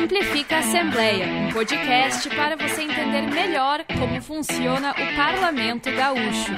Simplifica Assembleia, um podcast para você entender melhor como funciona o Parlamento Gaúcho.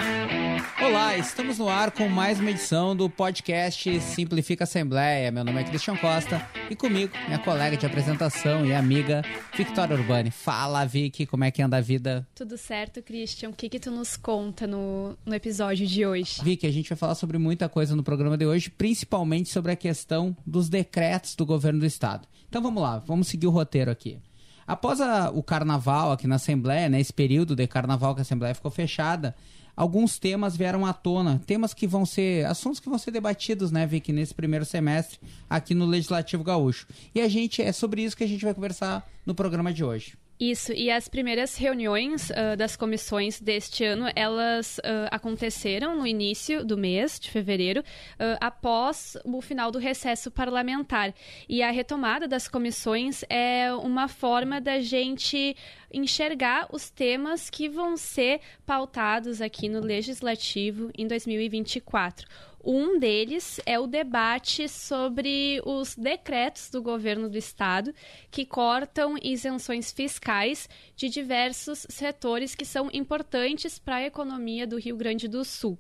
Olá, estamos no ar com mais uma edição do podcast Simplifica Assembleia. Meu nome é Cristian Costa e comigo, minha colega de apresentação e amiga Victoria Urbani. Fala, Vicky, como é que anda a vida? Tudo certo, Christian? O que que tu nos conta no, no episódio de hoje? Vicky, a gente vai falar sobre muita coisa no programa de hoje, principalmente sobre a questão dos decretos do governo do estado. Então vamos lá, vamos seguir o roteiro aqui. Após a, o carnaval aqui na Assembleia, né, esse período de carnaval que a Assembleia ficou fechada, alguns temas vieram à tona, temas que vão ser, assuntos que vão ser debatidos, né, Vicky, nesse primeiro semestre aqui no Legislativo Gaúcho. E a gente, é sobre isso que a gente vai conversar no programa de hoje. Isso, e as primeiras reuniões uh, das comissões deste ano, elas uh, aconteceram no início do mês de fevereiro, uh, após o final do recesso parlamentar. E a retomada das comissões é uma forma da gente enxergar os temas que vão ser pautados aqui no Legislativo em 2024. Um deles é o debate sobre os decretos do governo do estado que cortam isenções fiscais de diversos setores que são importantes para a economia do Rio Grande do Sul.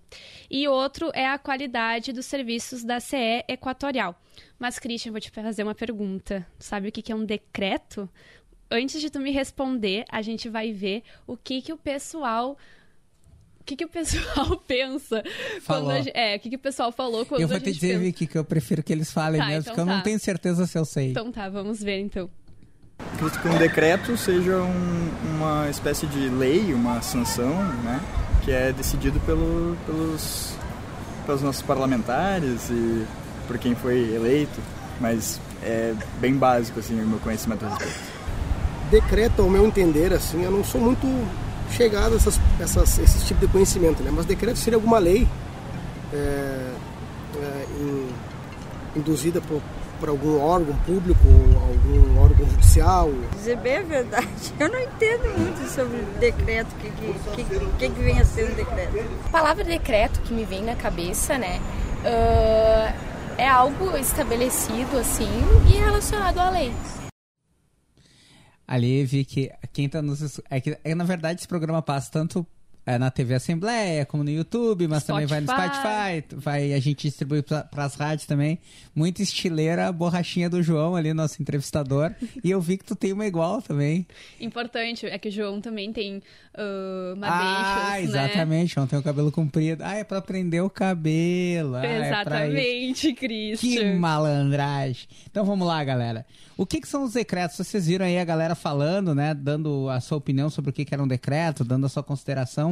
E outro é a qualidade dos serviços da CE Equatorial. Mas, Christian, vou te fazer uma pergunta. Sabe o que é um decreto? Antes de tu me responder, a gente vai ver o que, que o pessoal que, que o pessoal pensa Falou. quando a, é, o que, que o pessoal falou quando Eu vou a te gente dizer, pensa. Vicky, que eu prefiro que eles falem Tá, mesmo, então porque eu não tá. tenho certeza se eu sei. Então tá, vamos ver então. Acredito que um decreto seja um- uma espécie de lei, uma sanção, né, que é decidido pelo, pelos, pelos nossos parlamentares e por quem foi eleito, mas é bem básico assim o meu conhecimento a respeito. decreto, ao meu entender, assim, eu não sou muito chegado a essas, essas, esse tipo de conhecimento, né? Mas decreto seria alguma lei é, é, in- induzida por, por algum órgão público algum órgão judicial. Dizer bem a verdade, eu não entendo muito sobre decreto, o que, que, que, que, que vem a ser um decreto. A palavra decreto que me vem na cabeça, né? ah, é algo estabelecido assim e relacionado à lei. Ali, Vicky, quem tá nos. É que, é, na verdade, esse programa passa tanto é, na TV Assembleia, como no YouTube, mas também vai no Spotify. Spotify, vai, a gente distribui para as rádios também. Muito estileira a borrachinha do João ali, nosso entrevistador. e eu vi que tu tem uma igual também. Importante é que o João também tem uh, ah, madeixos, né? exatamente, João tem o cabelo comprido. Ah, é pra prender o cabelo. Ah, é pra isso. Exatamente, Que malandragem. Então vamos lá, galera. O que, que são os decretos? Vocês viram aí a galera falando, né? Dando a sua opinião sobre o que, que era um decreto, dando a sua consideração.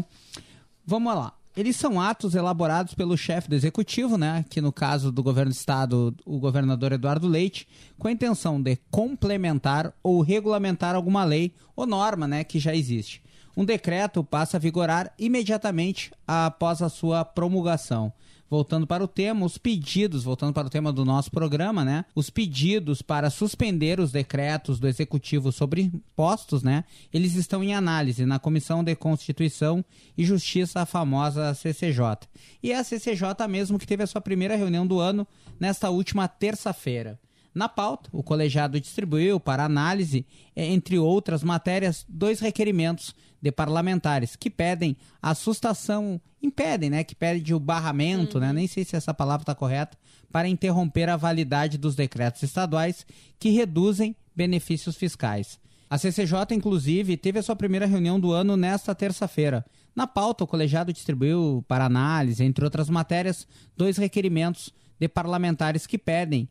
Vamos lá. Eles são atos elaborados pelo chefe do executivo, né? Que no caso do governo do estado, o governador Eduardo Leite, com a intenção de complementar ou regulamentar alguma lei ou norma, né? Que já existe. Um decreto passa a vigorar imediatamente após a sua promulgação. Voltando para o tema, os pedidos, voltando para o tema do nosso programa, né? Os pedidos para suspender os decretos do executivo sobre impostos, né? Eles estão em análise na Comissão de Constituição e Justiça, a famosa CCJ. E é a CCJ mesmo que teve a sua primeira reunião do ano nesta última terça-feira. Na pauta, o colegiado distribuiu para análise, eh, entre outras matérias, dois requerimentos de parlamentares que pedem a sustação, impedem, né, que pedem o barramento, né, nem sei se essa palavra está correta, para interromper a validade dos decretos estaduais que reduzem benefícios fiscais. A CCJ, inclusive, teve a sua primeira reunião do ano nesta terça-feira. Na pauta, o colegiado distribuiu para análise, entre outras matérias, dois requerimentos de parlamentares que pedem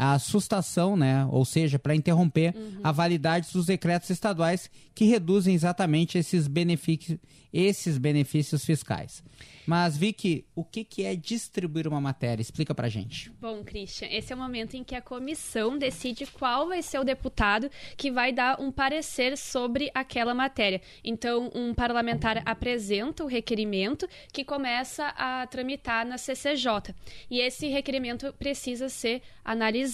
a sustação, né, ou seja, para interromper a validade dos decretos estaduais que reduzem exatamente esses benefícios, esses benefícios fiscais. Mas, Vicky, o que, que é distribuir uma matéria? Explica pra gente. Bom, Christian, esse é o momento em que a comissão decide qual vai ser o deputado que vai dar um parecer sobre aquela matéria. Então, um parlamentar apresenta o requerimento que começa a tramitar na CCJ. E esse requerimento precisa ser analisado.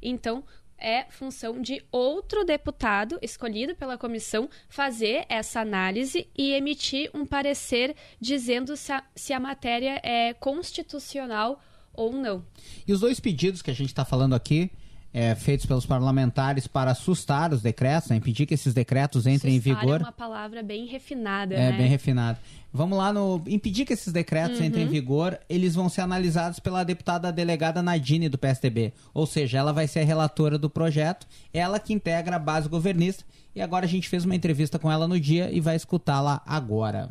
Então, é função de outro deputado escolhido pela comissão fazer essa análise e emitir um parecer dizendo se a, se a matéria é constitucional ou não. E os dois pedidos que a gente está falando aqui é, feitos pelos parlamentares para assustar os decretos, né, impedir que esses decretos entrem Assustar em vigor. É uma palavra bem refinada, É, né? bem refinado. Vamos lá no. Impedir que esses decretos entrem em vigor, eles vão ser analisados pela deputada delegada Nadine do PSDB. Ou seja, ela vai ser a relatora do projeto, ela que integra a base governista. E agora a gente fez uma entrevista com ela no dia e vai escutá-la agora.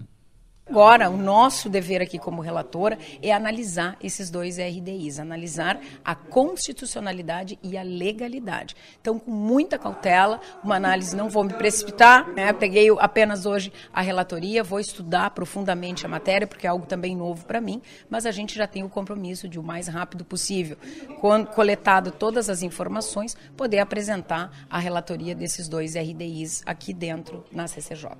Agora, o nosso dever aqui como relatora é analisar esses dois RDIs, analisar a constitucionalidade e a legalidade. Então, com muita cautela, uma análise, não vou me precipitar, né? peguei apenas hoje a relatoria, vou estudar profundamente a matéria, porque é algo também novo para mim, mas a gente já tem o compromisso de o mais rápido possível, coletado todas as informações, poder apresentar a relatoria desses dois RDIs aqui dentro na CCJ.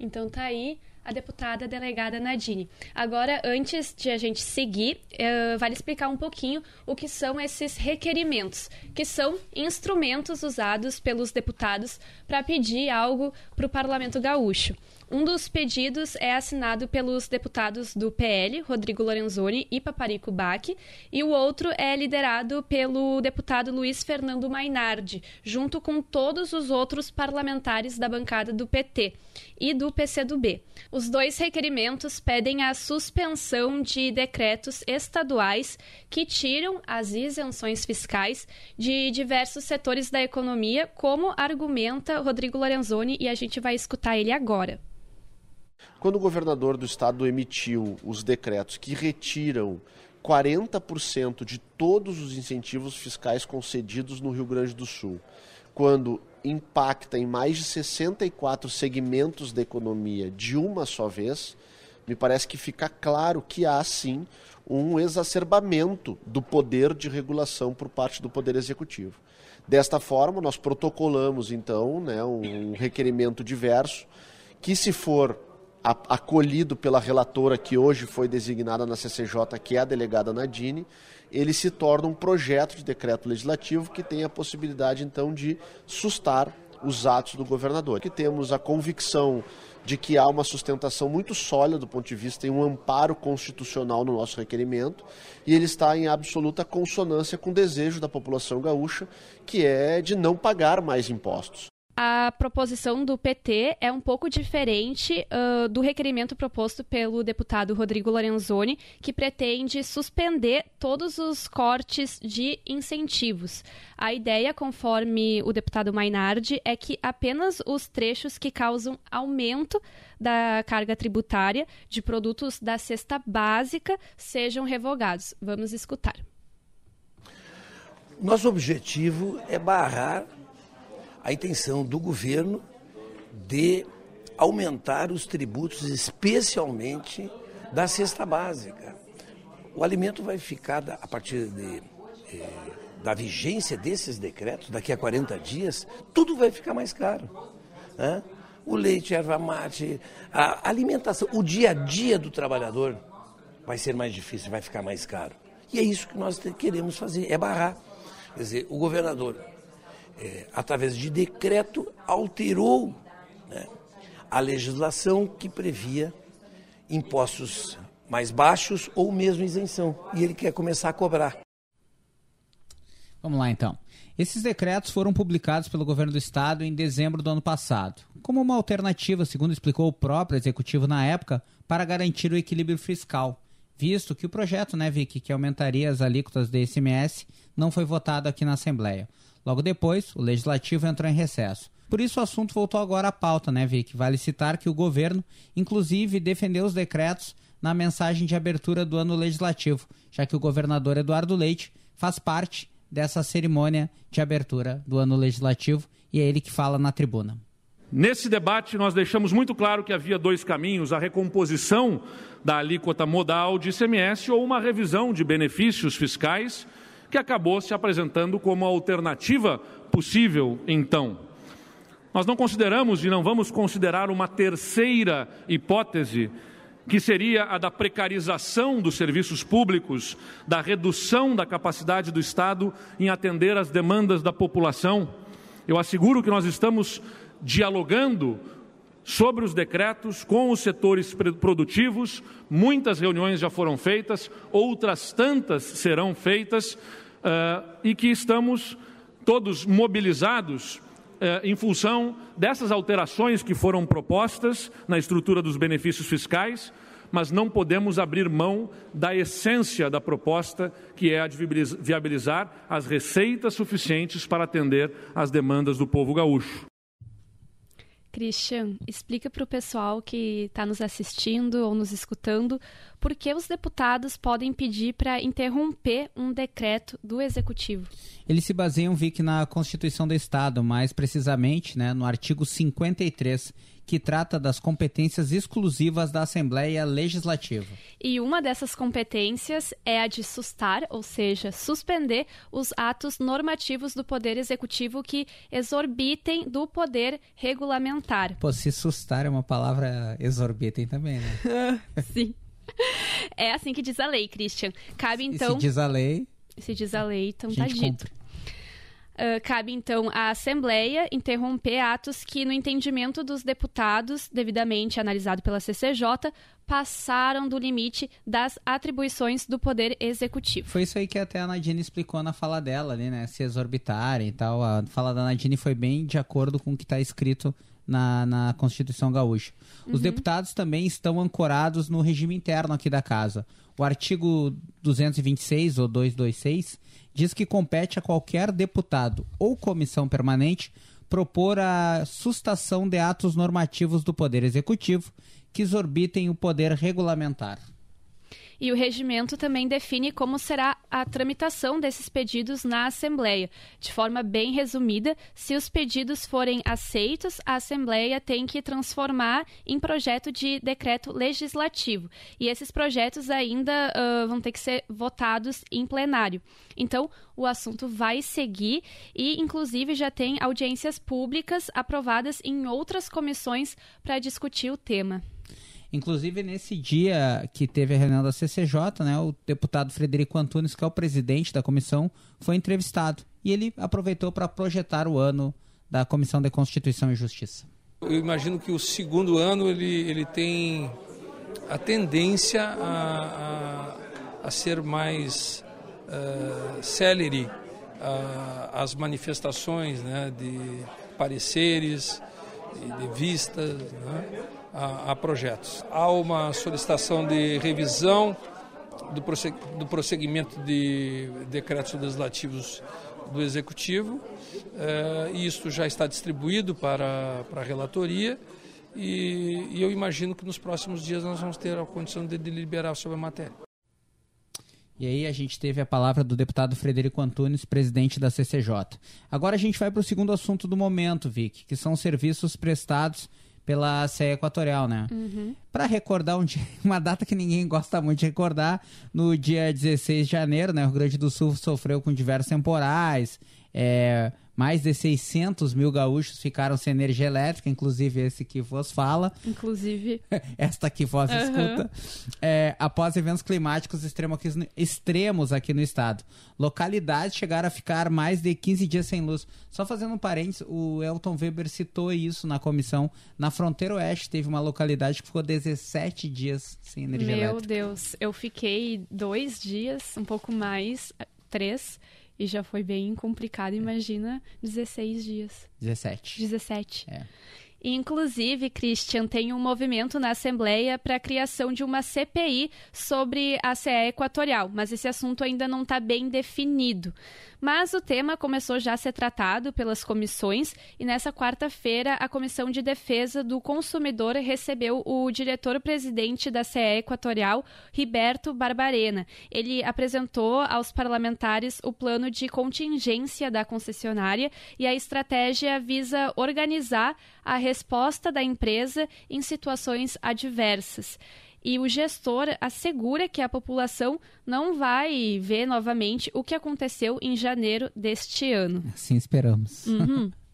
Então tá aí a deputada delegada Nadine. Agora, antes de a gente seguir, uh, vale explicar um pouquinho o que são esses requerimentos, que são instrumentos usados pelos deputados para pedir algo para o Parlamento Gaúcho. Um dos pedidos é assinado pelos deputados do PL, Rodrigo Lorenzoni e Paparico Bach, e o outro é liderado pelo deputado Luiz Fernando Mainardi, junto com todos os outros parlamentares da bancada do PT e do PCdoB. Os dois requerimentos pedem a suspensão de decretos estaduais que tiram as isenções fiscais de diversos setores da economia, como argumenta Rodrigo Lorenzoni, e a gente vai escutar ele agora. Quando o governador do estado emitiu os decretos que retiram 40% de todos os incentivos fiscais concedidos no Rio Grande do Sul, quando impacta em mais de 64 segmentos da economia de uma só vez, me parece que fica claro que há sim um exacerbamento do poder de regulação por parte do Poder Executivo. Desta forma, nós protocolamos então né, um requerimento diverso que, se for acolhido pela relatora que hoje foi designada na CCJ, que é a delegada Nadine, ele se torna um projeto de decreto legislativo que tem a possibilidade então de sustar os atos do governador. Que temos a convicção de que há uma sustentação muito sólida do ponto de vista e um amparo constitucional no nosso requerimento, e ele está em absoluta consonância com o desejo da população gaúcha, que é de não pagar mais impostos a proposição do PT é um pouco diferente uh, do requerimento proposto pelo deputado Rodrigo Lorenzoni, que pretende suspender todos os cortes de incentivos. A ideia, conforme o deputado Mainardi, é que apenas os trechos que causam aumento da carga tributária de produtos da cesta básica sejam revogados. Vamos escutar. Nosso objetivo é barrar a intenção do governo de aumentar os tributos, especialmente da cesta básica. O alimento vai ficar, a partir de, eh, da vigência desses decretos, daqui a 40 dias, tudo vai ficar mais caro. Né? O leite, a erva mate, a alimentação, o dia a dia do trabalhador vai ser mais difícil, vai ficar mais caro. E é isso que nós queremos fazer, é barrar. Quer dizer, o governador é, através de decreto, alterou né, a legislação que previa impostos mais baixos ou mesmo isenção. E ele quer começar a cobrar. Vamos lá então. Esses decretos foram publicados pelo governo do estado em dezembro do ano passado, como uma alternativa, segundo explicou o próprio executivo na época, para garantir o equilíbrio fiscal, visto que o projeto, né, Vicky, que aumentaria as alíquotas do ICMS, não foi votado aqui na Assembleia. Logo depois, o legislativo entrou em recesso. Por isso o assunto voltou agora à pauta, né, Vic? Vale citar que o governo, inclusive, defendeu os decretos na mensagem de abertura do ano legislativo, já que o governador Eduardo Leite faz parte dessa cerimônia de abertura do ano legislativo e é ele que fala na tribuna. Nesse debate, nós deixamos muito claro que havia dois caminhos: a recomposição da alíquota modal de ICMS ou uma revisão de benefícios fiscais que acabou se apresentando como alternativa possível então. Nós não consideramos e não vamos considerar uma terceira hipótese, que seria a da precarização dos serviços públicos, da redução da capacidade do Estado em atender às demandas da população. Eu asseguro que nós estamos dialogando sobre os decretos com os setores produtivos. Muitas reuniões já foram feitas, outras tantas serão feitas, uh, e que estamos todos mobilizados uh, em função dessas alterações que foram propostas na estrutura dos benefícios fiscais, mas não podemos abrir mão da essência da proposta, que é a de viabilizar as receitas suficientes para atender às demandas do povo gaúcho. Christian, explica para o pessoal que está nos assistindo ou nos escutando por que os deputados podem pedir para interromper um decreto do Executivo. Eles se baseiam, Vic, na Constituição do Estado, mais precisamente né, no artigo 53, que trata das competências exclusivas da Assembleia Legislativa. E uma dessas competências é a de sustar, ou seja, suspender os atos normativos do Poder Executivo que exorbitem do poder regulamentar. Pô, se sustar é uma palavra exorbitem também, né? Sim. É assim que diz a lei, Christian. Cabe então. Se diz a lei. Se diz a lei, então tá dito. Cumpre. Uh, cabe então à Assembleia interromper atos que, no entendimento dos deputados, devidamente analisado pela CCJ, passaram do limite das atribuições do Poder Executivo. Foi isso aí que até a Nadine explicou na fala dela ali, né? Se exorbitarem e tal. A fala da Nadine foi bem de acordo com o que está escrito na, na Constituição Gaúcha. Os uhum. deputados também estão ancorados no regime interno aqui da casa. O artigo 226 ou 226 diz que compete a qualquer deputado ou comissão permanente propor a sustação de atos normativos do Poder Executivo que exorbitem o poder regulamentar. E o regimento também define como será a tramitação desses pedidos na Assembleia. De forma bem resumida, se os pedidos forem aceitos, a Assembleia tem que transformar em projeto de decreto legislativo. E esses projetos ainda uh, vão ter que ser votados em plenário. Então, o assunto vai seguir e, inclusive, já tem audiências públicas aprovadas em outras comissões para discutir o tema. Inclusive, nesse dia que teve a reunião da CCJ, né, o deputado Frederico Antunes, que é o presidente da comissão, foi entrevistado. E ele aproveitou para projetar o ano da Comissão de Constituição e Justiça. Eu imagino que o segundo ano ele, ele tem a tendência a, a, a ser mais uh, célere uh, as manifestações né, de pareceres, de vistas. Né? a, a projetos. Há uma solicitação de revisão do prosseguimento de decretos legislativos do Executivo, eh, e isto já está distribuído para, para a relatoria, e, e eu imagino que nos próximos dias nós vamos ter a condição de deliberar sobre a matéria. E aí a gente teve a palavra do deputado Frederico Antunes, presidente da CCJ. Agora a gente vai para o segundo assunto do momento, Vic, que são serviços prestados pela CE Equatorial, né? Uhum. Para recordar um dia, uma data que ninguém gosta muito de recordar, no dia 16 de janeiro, né, o Rio Grande do Sul sofreu com diversos temporais, é, mais de 600 mil gaúchos ficaram sem energia elétrica, inclusive esse que vos fala. Inclusive. Esta que vos uhum. escuta. É, após eventos climáticos extremos aqui no estado. Localidades chegaram a ficar mais de 15 dias sem luz. Só fazendo um parênteses, o Elton Weber citou isso na comissão. Na fronteira oeste teve uma localidade que ficou 17 dias sem energia Meu elétrica. Meu Deus, eu fiquei dois dias, um pouco mais, três e já foi bem complicado, imagina 16 dias. 17. 17. É. Inclusive, Christian, tem um movimento na Assembleia para a criação de uma CPI sobre a CE Equatorial, mas esse assunto ainda não está bem definido. Mas o tema começou já a ser tratado pelas comissões e nessa quarta-feira a Comissão de Defesa do Consumidor recebeu o diretor-presidente da CE Equatorial, Riberto Barbarena. Ele apresentou aos parlamentares o plano de contingência da concessionária e a estratégia visa organizar a resposta da empresa em situações adversas e o gestor assegura que a população não vai ver novamente o que aconteceu em janeiro deste ano. Assim esperamos. Uhum.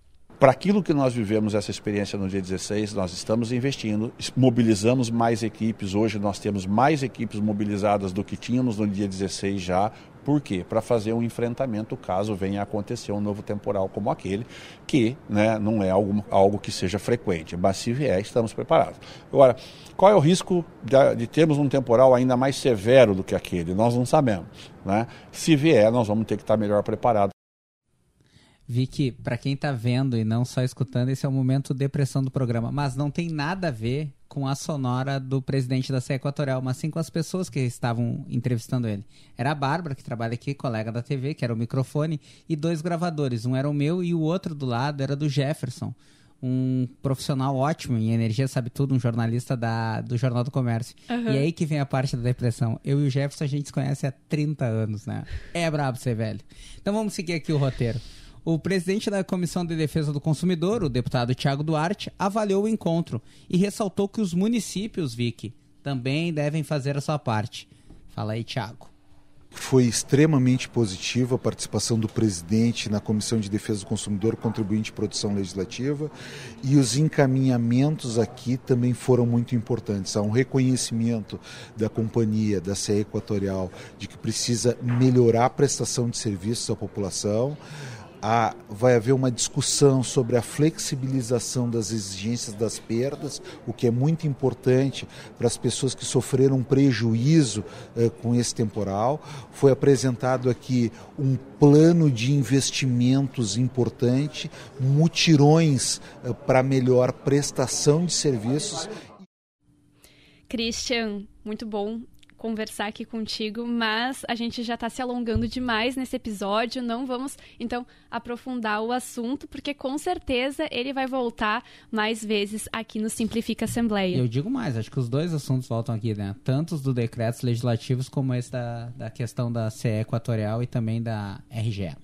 Para aquilo que nós vivemos essa experiência no dia 16, nós estamos investindo, mobilizamos mais equipes. Hoje nós temos mais equipes mobilizadas do que tínhamos no dia 16 já. Por quê? Para fazer um enfrentamento caso venha a acontecer um novo temporal como aquele, que né, não é algo, algo que seja frequente. Mas se vier, estamos preparados. Agora, qual é o risco de, de termos um temporal ainda mais severo do que aquele? Nós não sabemos. Né? Se vier, nós vamos ter que estar melhor preparados vi que, para quem tá vendo e não só escutando, esse é o momento depressão do programa. Mas não tem nada a ver com a sonora do presidente da CE Equatorial, mas sim com as pessoas que estavam entrevistando ele. Era a Bárbara, que trabalha aqui, colega da TV, que era o microfone, e dois gravadores. Um era o meu e o outro do lado era do Jefferson. Um profissional ótimo em energia, sabe tudo, um jornalista da, do Jornal do Comércio. Uhum. E aí que vem a parte da depressão. Eu e o Jefferson a gente se conhece há 30 anos, né? É brabo ser velho. Então vamos seguir aqui o roteiro. O presidente da Comissão de Defesa do Consumidor, o deputado Tiago Duarte, avaliou o encontro e ressaltou que os municípios, Vicky, também devem fazer a sua parte. Fala aí, Tiago. Foi extremamente positiva a participação do presidente na Comissão de Defesa do Consumidor, contribuinte de produção legislativa, e os encaminhamentos aqui também foram muito importantes. Há um reconhecimento da companhia, da CE Equatorial, de que precisa melhorar a prestação de serviços à população há, vai haver uma discussão sobre a flexibilização das exigências das perdas, o que é muito importante para as pessoas que sofreram prejuízo eh, com esse temporal. Foi apresentado aqui um plano de investimentos importante, mutirões eh, para melhor prestação de serviços. Christian, muito bom conversar aqui contigo, mas a gente já está se alongando demais nesse episódio. Não vamos, então, aprofundar o assunto, porque com certeza ele vai voltar mais vezes aqui no Simplifica Assembleia. Eu digo mais, acho que os dois assuntos voltam aqui, né? Tanto os do decretos legislativos como esse da, da questão da CE Equatorial e também da RGE.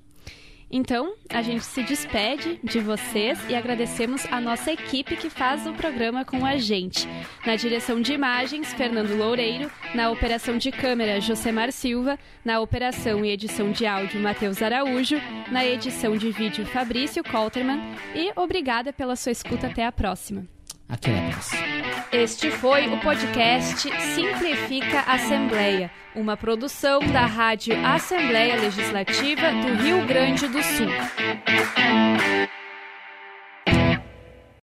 Então, a gente se despede de vocês e agradecemos a nossa equipe que faz o programa com a gente. Na direção de imagens, Fernando Loureiro, na operação de câmera, Josemar Silva, na operação e edição de áudio, Matheus Araújo, na edição de vídeo, Fabrício Colterman e obrigada pela sua escuta. Até a próxima. Até a próxima. Este foi o podcast Simplifica Assembleia, uma produção da Rádio Assembleia Legislativa do Rio Grande do Sul.